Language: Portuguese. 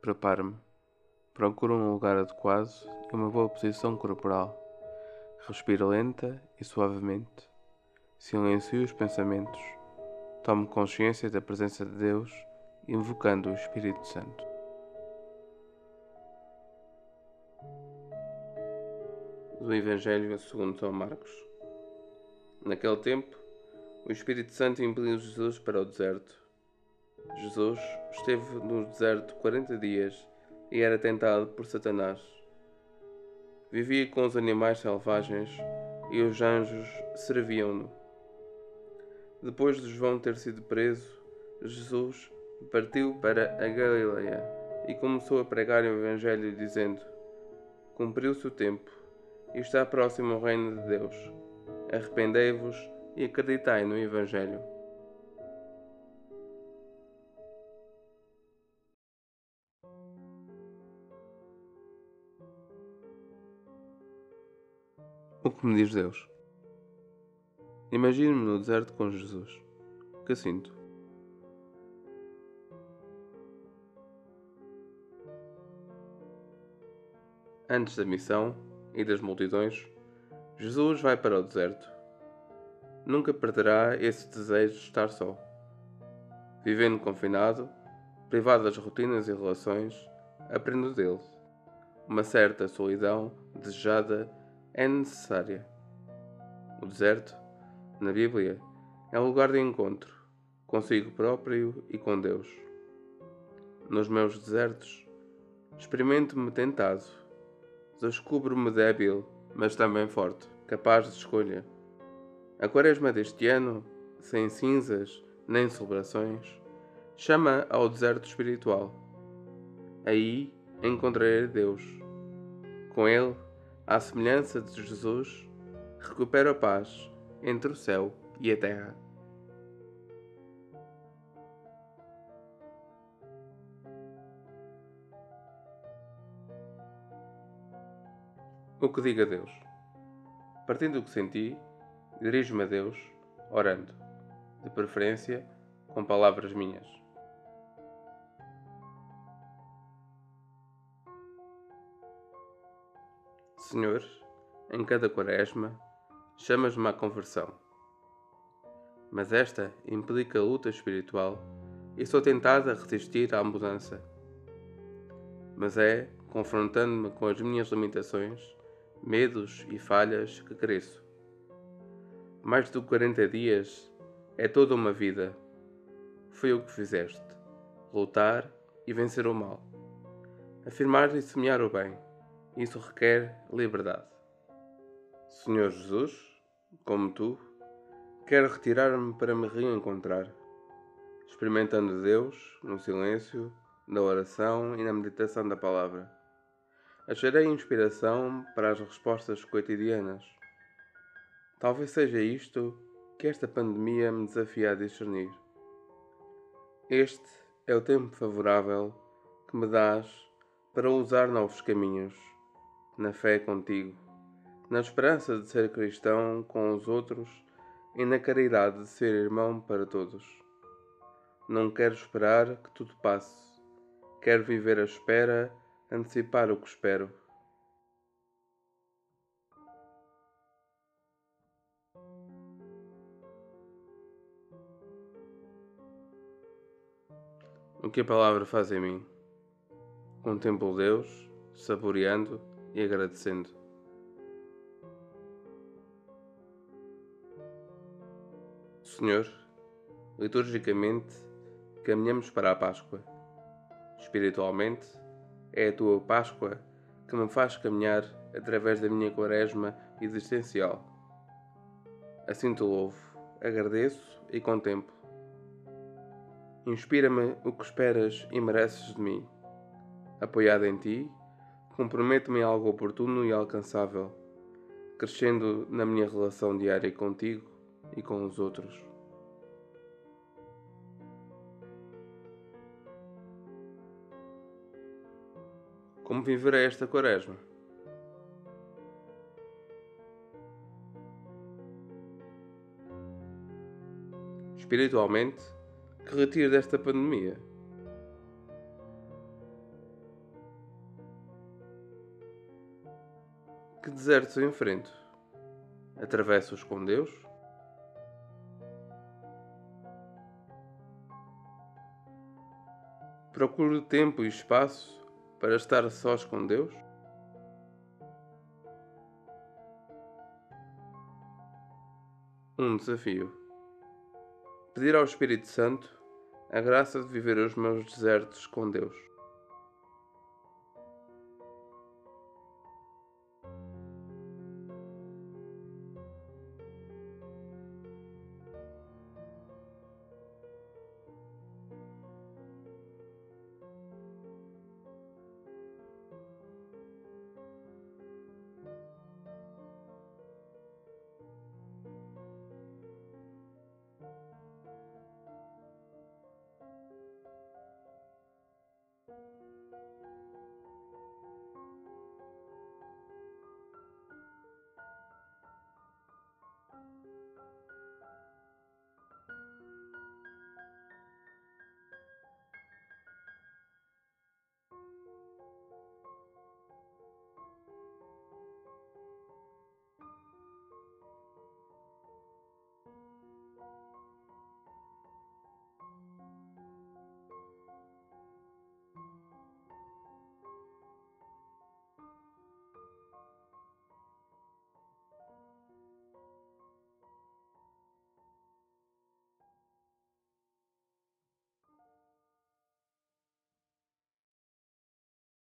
Preparo-me. Procuro um lugar adequado e uma boa posição corporal. Respiro lenta e suavemente. Silencio os pensamentos. Tomo consciência da presença de Deus, invocando o Espírito Santo. Do Evangelho segundo São Marcos. Naquele tempo, o Espírito Santo impeliu Jesus para o deserto. Jesus esteve no deserto quarenta dias e era tentado por Satanás. Vivia com os animais selvagens e os anjos serviam-no. Depois de João ter sido preso, Jesus partiu para a Galileia e começou a pregar o Evangelho, dizendo: Cumpriu-se o tempo e está próximo o reino de Deus. Arrependei-vos e acreditai no Evangelho. O que me diz Deus? Imagino-me no deserto com Jesus. O que sinto? Antes da missão e das multidões, Jesus vai para o deserto. Nunca perderá esse desejo de estar só. Vivendo confinado, privado das rotinas e relações, aprendo dele. Uma certa solidão desejada é necessária. O deserto, na Bíblia, é um lugar de encontro consigo próprio e com Deus. Nos meus desertos, experimento-me tentado, descubro-me débil, mas também forte, capaz de escolha. A quaresma deste ano, sem cinzas nem celebrações, chama ao deserto espiritual. Aí encontrarei Deus. Com Ele, à semelhança de Jesus, recupero a paz entre o céu e a terra. O que diga Deus? Partindo do que senti, dirijo-me a Deus, orando, de preferência com palavras minhas. Senhor, em cada quaresma, chamas-me à conversão. Mas esta implica luta espiritual e sou tentado a resistir à mudança. Mas é, confrontando-me com as minhas limitações, medos e falhas, que cresço. Mais do que 40 dias é toda uma vida. Foi o que fizeste: lutar e vencer o mal. Afirmar e semear o bem. Isso requer liberdade. Senhor Jesus, como tu, quero retirar-me para me reencontrar, experimentando Deus no silêncio, na oração e na meditação da palavra. Acharei inspiração para as respostas cotidianas. Talvez seja isto que esta pandemia me desafia a discernir. Este é o tempo favorável que me dás para usar novos caminhos, na fé contigo na esperança de ser cristão com os outros e na caridade de ser irmão para todos. Não quero esperar que tudo passe. Quero viver a espera, antecipar o que espero. O que a palavra faz em mim? Contemplo Deus, saboreando e agradecendo. Senhor, liturgicamente caminhamos para a Páscoa. Espiritualmente, é a tua Páscoa que me faz caminhar através da minha quaresma existencial. Assim te louvo, agradeço e contemplo. Inspira-me o que esperas e mereces de mim. Apoiado em ti, comprometo-me em algo oportuno e alcançável, crescendo na minha relação diária contigo e com os outros. Como viverei esta quaresma? Espiritualmente, que retiro desta pandemia? Que desertos eu enfrento? Atravesso-os com Deus? Procuro tempo e espaço para estar sós com Deus? Um desafio. Pedir ao Espírito Santo a graça de viver os meus desertos com Deus.